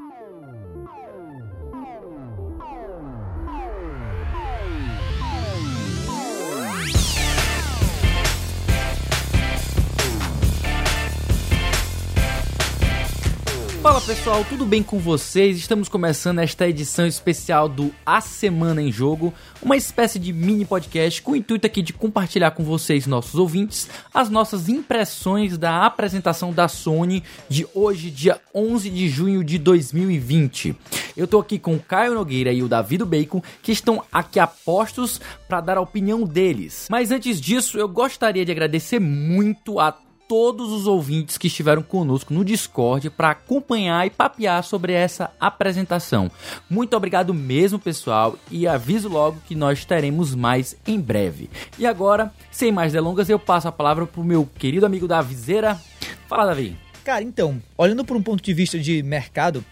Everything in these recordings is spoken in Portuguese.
Oh. Fala pessoal, tudo bem com vocês? Estamos começando esta edição especial do A Semana em Jogo, uma espécie de mini podcast com o intuito aqui de compartilhar com vocês, nossos ouvintes, as nossas impressões da apresentação da Sony de hoje, dia 11 de junho de 2020. Eu tô aqui com o Caio Nogueira e o Davido Bacon, que estão aqui apostos para dar a opinião deles. Mas antes disso, eu gostaria de agradecer muito a todos os ouvintes que estiveram conosco no Discord para acompanhar e papear sobre essa apresentação. Muito obrigado mesmo, pessoal, e aviso logo que nós teremos mais em breve. E agora, sem mais delongas, eu passo a palavra pro meu querido amigo da Viseira. Fala, Davi. Cara, então, olhando por um ponto de vista de mercado,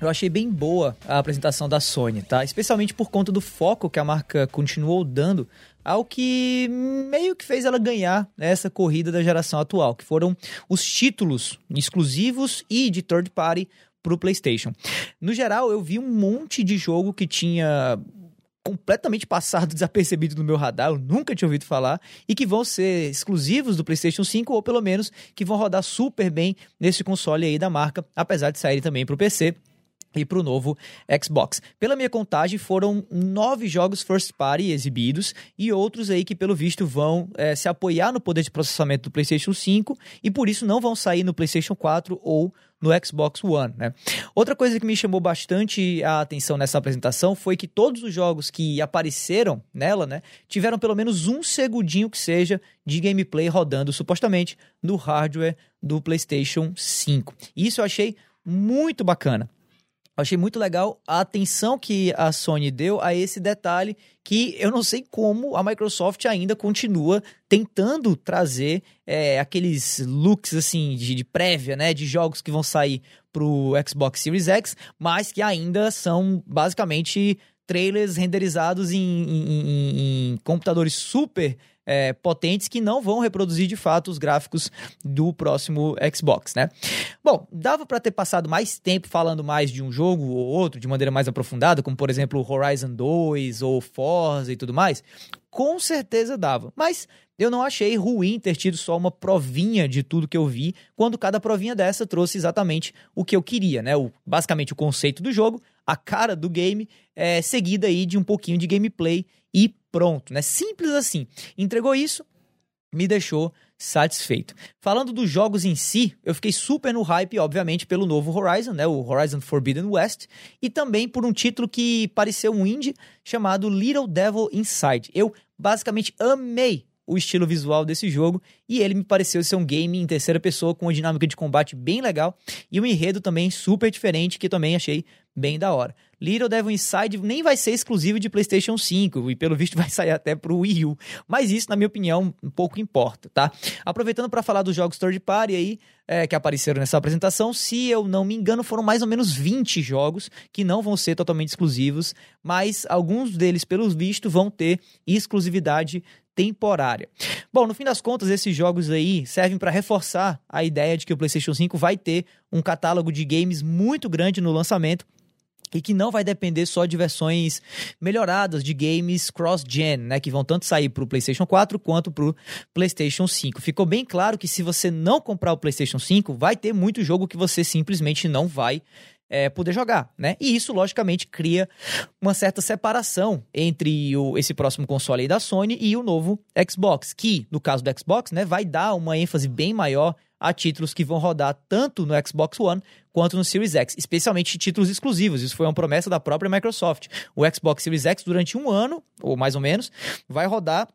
eu achei bem boa a apresentação da Sony, tá? Especialmente por conta do foco que a marca continuou dando ao que meio que fez ela ganhar essa corrida da geração atual, que foram os títulos exclusivos e de third party para o PlayStation. No geral, eu vi um monte de jogo que tinha completamente passado desapercebido no meu radar, eu nunca tinha ouvido falar, e que vão ser exclusivos do PlayStation 5, ou pelo menos que vão rodar super bem nesse console aí da marca, apesar de saírem também para o PC e para o novo Xbox. Pela minha contagem, foram nove jogos first party exibidos e outros aí que, pelo visto, vão é, se apoiar no poder de processamento do PlayStation 5 e por isso não vão sair no PlayStation 4 ou no Xbox One. Né? Outra coisa que me chamou bastante a atenção nessa apresentação foi que todos os jogos que apareceram nela né, tiveram pelo menos um segundinho que seja de gameplay rodando supostamente no hardware do PlayStation 5. Isso eu achei muito bacana achei muito legal a atenção que a Sony deu a esse detalhe que eu não sei como a Microsoft ainda continua tentando trazer é, aqueles looks assim de, de, prévia, né, de jogos que vão sair pro Xbox Series X, mas que ainda são basicamente trailers renderizados em, em, em, em computadores super é, potentes que não vão reproduzir de fato os gráficos do próximo Xbox, né? Bom, dava para ter passado mais tempo falando mais de um jogo ou outro de maneira mais aprofundada, como por exemplo Horizon 2 ou Forza e tudo mais. Com certeza dava, mas eu não achei ruim ter tido só uma provinha de tudo que eu vi, quando cada provinha dessa trouxe exatamente o que eu queria, né? O, basicamente o conceito do jogo, a cara do game, é, seguida aí de um pouquinho de gameplay e pronto, né? Simples assim. Entregou isso, me deixou satisfeito. Falando dos jogos em si, eu fiquei super no hype, obviamente, pelo novo Horizon, né? O Horizon Forbidden West, e também por um título que pareceu um indie chamado Little Devil Inside. Eu basicamente amei o estilo visual desse jogo e ele me pareceu ser um game em terceira pessoa com uma dinâmica de combate bem legal e um enredo também super diferente que também achei bem da hora. Little Devil Inside nem vai ser exclusivo de PlayStation 5 e pelo visto vai sair até pro Wii U. Mas isso, na minha opinião, um pouco importa, tá? Aproveitando para falar dos jogos third party aí é, que apareceram nessa apresentação, se eu não me engano, foram mais ou menos 20 jogos que não vão ser totalmente exclusivos, mas alguns deles, pelo visto, vão ter exclusividade temporária. Bom, no fim das contas, esses jogos aí servem para reforçar a ideia de que o PlayStation 5 vai ter um catálogo de games muito grande no lançamento e que não vai depender só de versões melhoradas de games cross-gen, né, que vão tanto sair para o PlayStation 4 quanto para o PlayStation 5. Ficou bem claro que se você não comprar o PlayStation 5, vai ter muito jogo que você simplesmente não vai é, poder jogar, né? E isso, logicamente, cria uma certa separação entre o, esse próximo console aí da Sony e o novo Xbox, que, no caso do Xbox, né, vai dar uma ênfase bem maior a títulos que vão rodar tanto no Xbox One quanto no Series X, especialmente títulos exclusivos. Isso foi uma promessa da própria Microsoft. O Xbox Series X, durante um ano, ou mais ou menos, vai rodar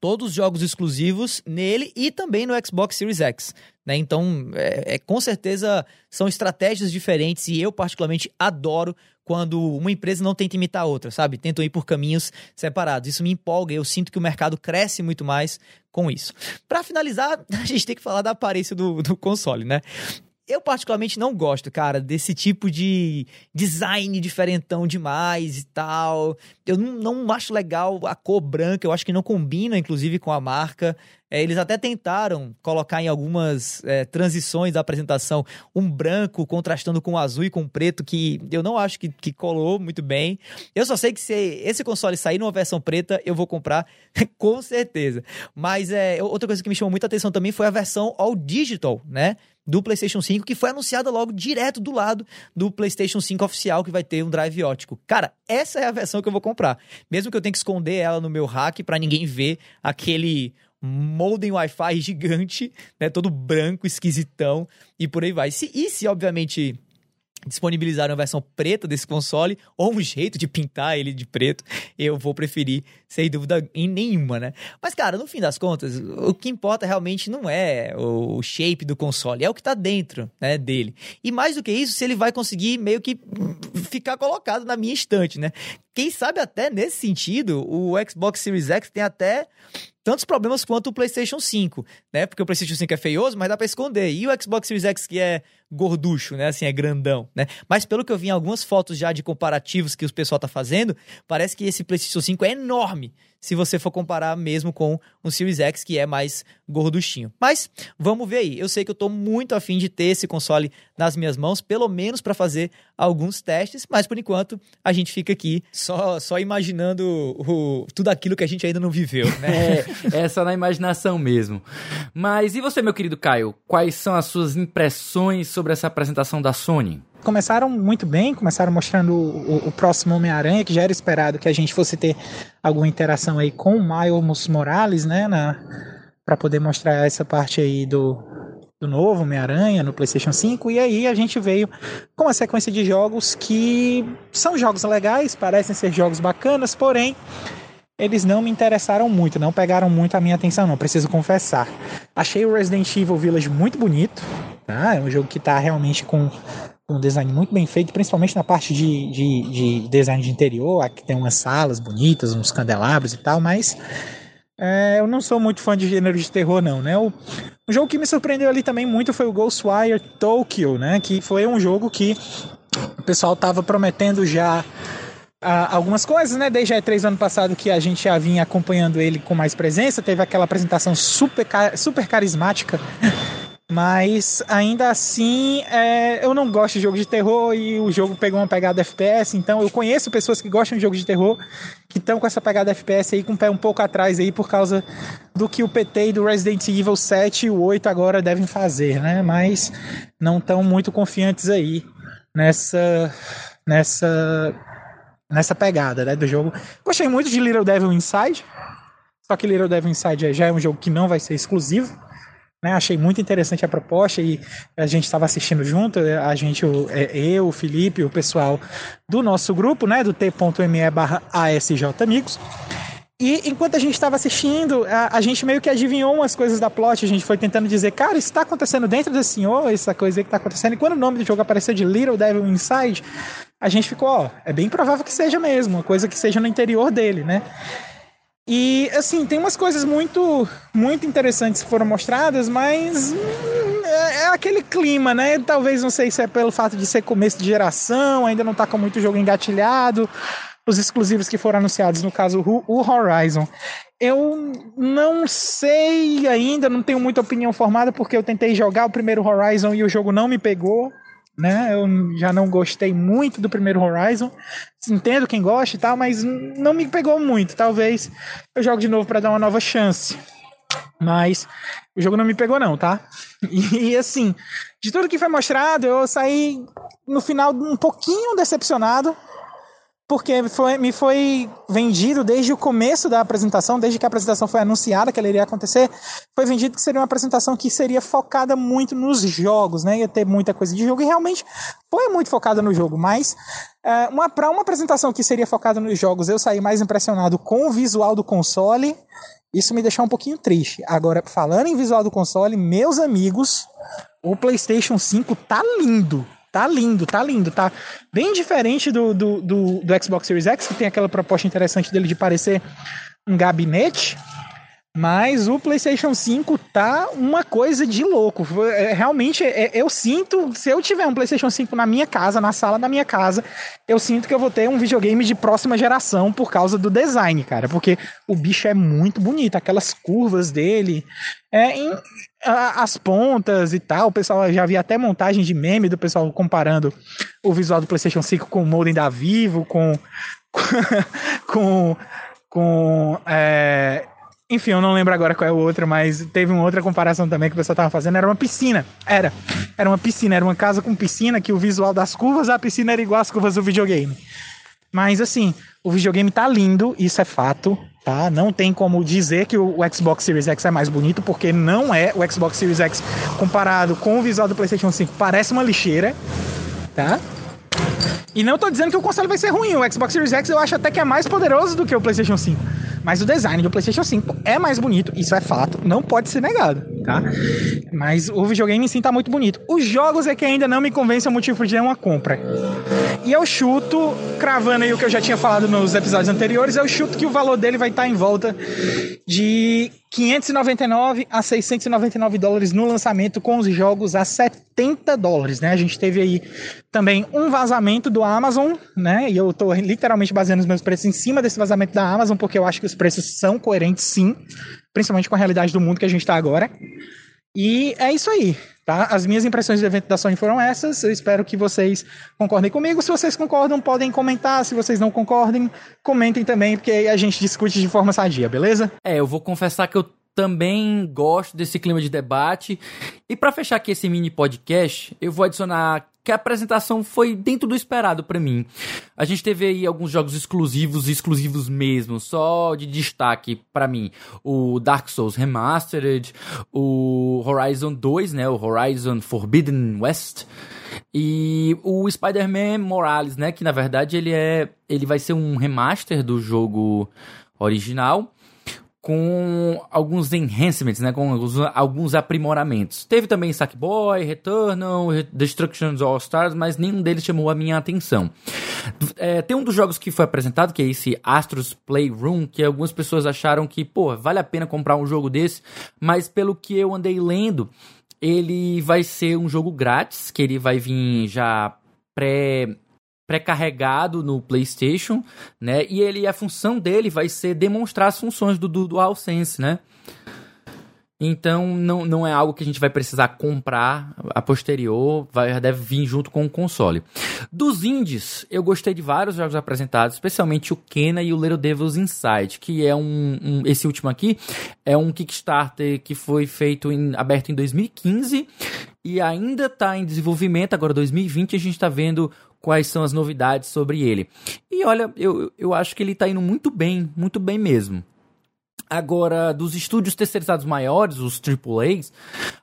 todos os jogos exclusivos nele e também no Xbox Series X. Né? Então, é, é, com certeza são estratégias diferentes e eu, particularmente, adoro quando uma empresa não tenta imitar a outra, sabe? Tentam ir por caminhos separados. Isso me empolga, eu sinto que o mercado cresce muito mais com isso. Para finalizar, a gente tem que falar da aparência do, do console, né? Eu, particularmente, não gosto, cara, desse tipo de design diferentão demais e tal. Eu não, não acho legal a cor branca, eu acho que não combina, inclusive, com a marca. É, eles até tentaram colocar em algumas é, transições da apresentação um branco contrastando com o azul e com o preto, que eu não acho que, que colou muito bem. Eu só sei que se esse console sair numa versão preta, eu vou comprar com certeza. Mas é, outra coisa que me chamou muita atenção também foi a versão All Digital, né? do PlayStation 5, que foi anunciada logo direto do lado do PlayStation 5 oficial, que vai ter um drive ótico. Cara, essa é a versão que eu vou comprar. Mesmo que eu tenha que esconder ela no meu hack para ninguém ver aquele modem Wi-Fi gigante, né, todo branco, esquisitão e por aí vai. Se, e se, obviamente, disponibilizaram a versão preta desse console, ou um jeito de pintar ele de preto, eu vou preferir, sem dúvida em nenhuma, né? Mas, cara, no fim das contas, o que importa realmente não é o shape do console, é o que tá dentro né, dele. E mais do que isso, se ele vai conseguir meio que ficar colocado na minha estante, né? Quem sabe até nesse sentido, o Xbox Series X tem até tantos problemas quanto o PlayStation 5, né? Porque o PlayStation 5 é feioso, mas dá para esconder. E o Xbox Series X que é gorducho, né? Assim, é grandão, né? Mas pelo que eu vi em algumas fotos já de comparativos que o pessoal tá fazendo, parece que esse PlayStation 5 é enorme se você for comparar mesmo com um Series X que é mais gorduchinho. Mas vamos ver aí. Eu sei que eu tô muito afim de ter esse console nas minhas mãos, pelo menos para fazer alguns testes, mas por enquanto a gente fica aqui só, só imaginando o, tudo aquilo que a gente ainda não viveu, né? é, é só na imaginação mesmo. Mas e você, meu querido Caio? Quais são as suas impressões sobre essa apresentação da Sony? começaram muito bem, começaram mostrando o, o, próximo Homem-Aranha, que já era esperado que a gente fosse ter alguma interação aí com o Miles Morales, né, para poder mostrar essa parte aí do, do novo Homem-Aranha no PlayStation 5, e aí a gente veio com uma sequência de jogos que são jogos legais, parecem ser jogos bacanas, porém eles não me interessaram muito, não pegaram muito a minha atenção, não, preciso confessar. Achei o Resident Evil Village muito bonito, tá? É um jogo que está realmente com um design muito bem feito, principalmente na parte de, de, de design de interior, aqui tem umas salas bonitas, uns candelabros e tal, mas é, eu não sou muito fã de gênero de terror, não, né? O, jogo que me surpreendeu ali também muito foi o Ghostwire Tokyo, né? Que foi um jogo que o pessoal tava prometendo já ah, algumas coisas, né? Desde a E3 ano passado que a gente já vinha acompanhando ele com mais presença, teve aquela apresentação super, super carismática mas ainda assim, é, eu não gosto de jogo de terror e o jogo pegou uma pegada FPS, então eu conheço pessoas que gostam de jogo de terror que estão com essa pegada FPS aí com o pé um pouco atrás aí por causa do que o PT e do Resident Evil 7 e o 8 agora devem fazer, né? Mas não estão muito confiantes aí nessa nessa nessa pegada, né, do jogo. Gostei muito de Little Devil Inside. Só que Little Devil Inside já é um jogo que não vai ser exclusivo. Né? Achei muito interessante a proposta e a gente estava assistindo junto, a gente, é, eu, o Felipe, o pessoal do nosso grupo, né, do t.me ASJ Amigos. E enquanto a gente estava assistindo, a, a, gente meio que adivinhou umas coisas da plot, a gente foi tentando dizer, cara, isso está acontecendo dentro desse senhor, essa coisa que está acontecendo. E quando o nome do jogo apareceu de Little Devil Inside, a gente ficou, ó, é bem provável que seja mesmo, uma coisa que seja no interior dele, né? E assim, tem umas coisas muito muito interessantes que foram mostradas, mas hum, é, é, aquele clima, né? Talvez não sei se é pelo fato de ser começo de geração, ainda não tá com muito jogo engatilhado. Os exclusivos que foram anunciados, no caso o Horizon. Eu não sei ainda, não tenho muita opinião formada porque eu tentei jogar o primeiro Horizon e o jogo não me pegou né? Eu já não gostei muito do primeiro Horizon. Entendo quem gosta e tal, mas não me pegou muito. Talvez eu jogue de novo para dar uma nova chance. Mas o jogo não me pegou não, tá? E, assim, de tudo que foi mostrado, eu saí no final um pouquinho decepcionado porque foi, me foi vendido desde o começo da apresentação, desde que a apresentação foi anunciada que ela iria acontecer, foi vendido que seria uma apresentação que seria focada muito nos jogos, né? Ia ter muita coisa de jogo e realmente foi muito focada no jogo, mas é, uma, para uma apresentação que seria focada nos jogos, eu saí mais impressionado com o visual do console. Isso me deixou um pouquinho triste. Agora, falando em visual do console, meus amigos, o PlayStation 5 tá lindo Tá lindo, tá lindo, tá bem diferente do, do, do, do Xbox Series X, que tem aquela proposta interessante dele de parecer um gabinete. Mas o PlayStation 5 tá uma coisa de louco. É, realmente, é, eu sinto, se eu tiver um PlayStation 5 na minha casa, na sala da minha casa, eu sinto que eu vou ter um videogame de próxima geração por causa do design, cara. Porque o bicho é muito bonito, aquelas curvas dele, é, em, a, as pontas e tal. O pessoal já vi até montagem de meme do pessoal comparando o visual do PlayStation 5 com o modem da Vivo, com. com. com é, enfim, eu não lembro agora qual é o outro, mas teve uma outra comparação também que o pessoal tava fazendo. Era uma piscina. Era. Era uma piscina. Era uma casa com piscina que o visual das curvas da piscina era igual às curvas do videogame. Mas assim, o videogame tá lindo, isso é fato, tá? Não tem como dizer que o Xbox Series X é mais bonito, porque não é. O Xbox Series X comparado com o visual do PlayStation 5 parece uma lixeira, tá? E não tô dizendo que o console vai ser ruim. O Xbox Series X eu acho até que é mais poderoso do que o PlayStation 5. Mas o design do PlayStation 5 é mais bonito, isso é fato, não pode ser negado, tá? Mas o videogame em si tá muito bonito. Os jogos é que ainda não me convencem o motivo de uma compra. E eu chuto, cravando aí o que eu já tinha falado nos episódios anteriores, eu chuto que o valor dele vai estar em volta de 599 a 699 dólares no lançamento, com os jogos a 70 dólares, né? A gente teve aí também um vazamento do Amazon, né? E eu tô literalmente baseando os meus preços em cima desse vazamento da Amazon, porque eu acho que os preços são coerentes sim, principalmente com a realidade do mundo que a gente está agora. E é isso aí, tá? As minhas impressões do evento da Sony foram essas. Eu espero que vocês concordem comigo. Se vocês concordam, podem comentar. Se vocês não concordem, comentem também, porque aí a gente discute de forma sadia, beleza? É, eu vou confessar que eu também gosto desse clima de debate. E para fechar aqui esse mini podcast, eu vou adicionar que a apresentação foi dentro do esperado para mim. A gente teve aí alguns jogos exclusivos, exclusivos mesmo, só de destaque para mim. O Dark Souls Remastered, o Horizon 2, né, o Horizon Forbidden West e o Spider-Man Morales, né, que na verdade ele é ele vai ser um remaster do jogo original com alguns enhancements, né, com alguns, alguns aprimoramentos. Teve também Sackboy, Returnal, Destruction All Stars, mas nenhum deles chamou a minha atenção. É, tem um dos jogos que foi apresentado, que é esse Astros Playroom, que algumas pessoas acharam que, pô, vale a pena comprar um jogo desse, mas pelo que eu andei lendo, ele vai ser um jogo grátis, que ele vai vir já pré pré-carregado no PlayStation, né? E ele a função dele vai ser demonstrar as funções do, do DualSense, né? Então não, não é algo que a gente vai precisar comprar a posterior, vai, deve vir junto com o console. Dos indies, eu gostei de vários jogos apresentados, especialmente o Kena e o Little Devil's Inside, que é um, um esse último aqui é um Kickstarter que foi feito em, aberto em 2015 e ainda está em desenvolvimento, agora 2020 a gente está vendo quais são as novidades sobre ele. E olha, eu, eu acho que ele está indo muito bem, muito bem mesmo. Agora, dos estúdios terceirizados maiores, os AAAs,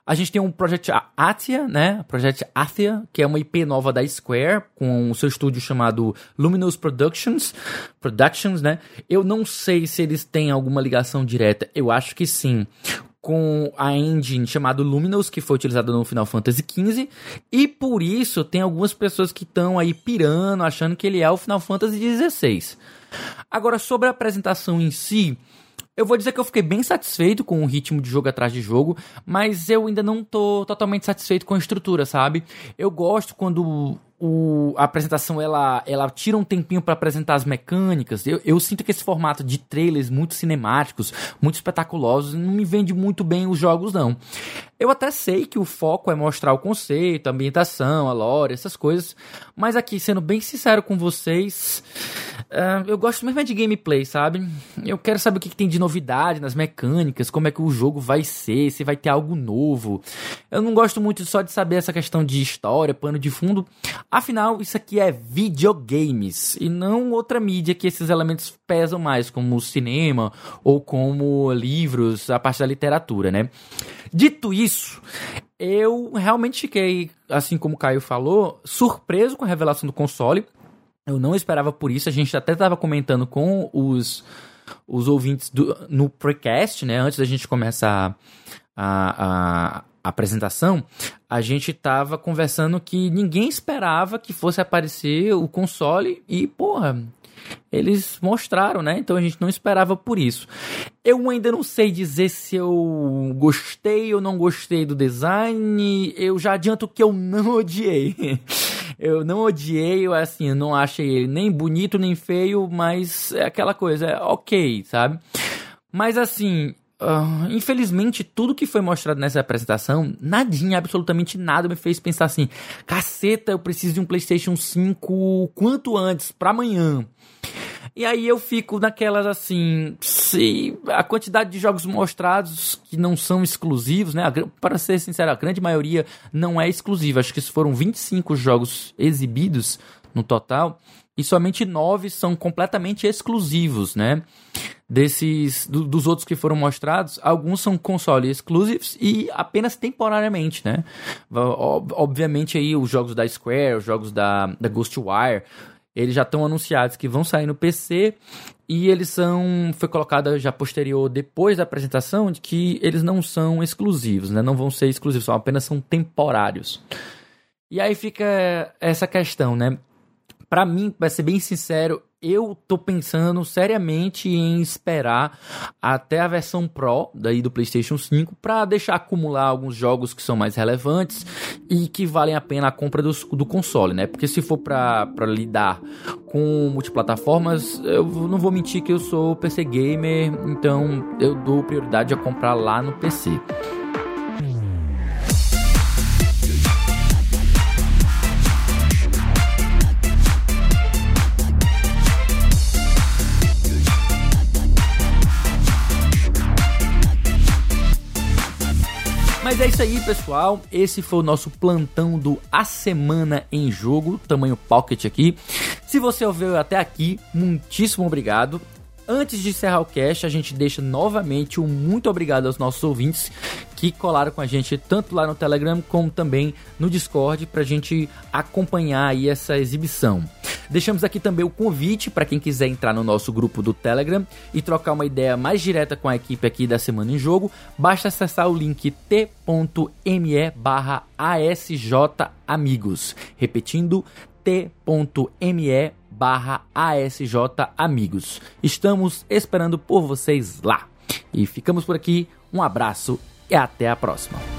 a gente tem um Project Athia, né? Project Athia, que é uma IP nova da Square, com o seu estúdio chamado Luminous Productions, Productions, né? Eu não sei se eles têm alguma ligação direta, eu acho que sim com a engine chamada Luminous, que foi utilizada no Final Fantasy XV, e por isso tem algumas pessoas que estão aí pirando, achando que ele é o Final Fantasy XVI. Agora, sobre a apresentação em si, eu vou dizer que eu fiquei bem satisfeito com o ritmo de jogo atrás de jogo, mas eu ainda não tô totalmente satisfeito com a estrutura, sabe? Eu gosto quando o, a apresentação ela, ela tira um tempinho para apresentar as mecânicas. Eu, eu sinto que esse formato de trailers muito cinemáticos, muito espetaculosos, não me vende muito bem os jogos, não. Eu até sei que o foco é mostrar o conceito, a ambientação, a lore, essas coisas, mas aqui, sendo bem sincero com vocês, uh, eu gosto mesmo é de gameplay, sabe? Eu quero saber o que, que tem de novidade nas mecânicas, como é que o jogo vai ser, se vai ter algo novo. Eu não gosto muito só de saber essa questão de história, pano de fundo. Afinal, isso aqui é videogames e não outra mídia que esses elementos pesam mais, como o cinema ou como livros, a parte da literatura, né? Dito isso, eu realmente fiquei, assim como o Caio falou, surpreso com a revelação do console. Eu não esperava por isso. A gente até estava comentando com os, os ouvintes do, no precast, né? Antes da gente começar a, a apresentação, a gente tava conversando que ninguém esperava que fosse aparecer o console e, porra, eles mostraram, né? Então a gente não esperava por isso. Eu ainda não sei dizer se eu gostei ou não gostei do design. Eu já adianto que eu não odiei. Eu não odiei, assim, eu não achei ele nem bonito nem feio, mas é aquela coisa, é ok, sabe? Mas assim, Uh, infelizmente, tudo que foi mostrado nessa apresentação, nadinha, absolutamente nada me fez pensar assim: caceta, eu preciso de um PlayStation 5 quanto antes, para amanhã. E aí eu fico naquelas assim, se a quantidade de jogos mostrados que não são exclusivos, né? Para ser sincero, a grande maioria não é exclusiva. Acho que foram 25 jogos exibidos no total e somente nove são completamente exclusivos, né? Desses do, dos outros que foram mostrados, alguns são console exclusivos e apenas temporariamente, né? Obviamente aí os jogos da Square, os jogos da, da Ghostwire, eles já estão anunciados que vão sair no PC e eles são foi colocada já posterior depois da apresentação de que eles não são exclusivos, né? Não vão ser exclusivos, são apenas são temporários. E aí fica essa questão, né? Para mim, para ser bem sincero, eu tô pensando seriamente em esperar até a versão Pro daí do PlayStation 5 para deixar acumular alguns jogos que são mais relevantes e que valem a pena a compra do, do console, né? Porque se for para lidar com multiplataformas, eu não vou mentir que eu sou PC gamer, então eu dou prioridade a comprar lá no PC. Mas é isso aí, pessoal. Esse foi o nosso plantão do A Semana em Jogo, tamanho pocket aqui. Se você ouviu até aqui, muitíssimo obrigado. Antes de encerrar o cast, a gente deixa novamente um muito obrigado aos nossos ouvintes que colaram com a gente tanto lá no Telegram como também no Discord para a gente acompanhar aí essa exibição. Deixamos aqui também o convite para quem quiser entrar no nosso grupo do Telegram e trocar uma ideia mais direta com a equipe aqui da Semana em Jogo, basta acessar o link t.me barra asjamigos. Repetindo, t.me barra asjamigos. Estamos esperando por vocês lá. E ficamos por aqui, um abraço e até a próxima.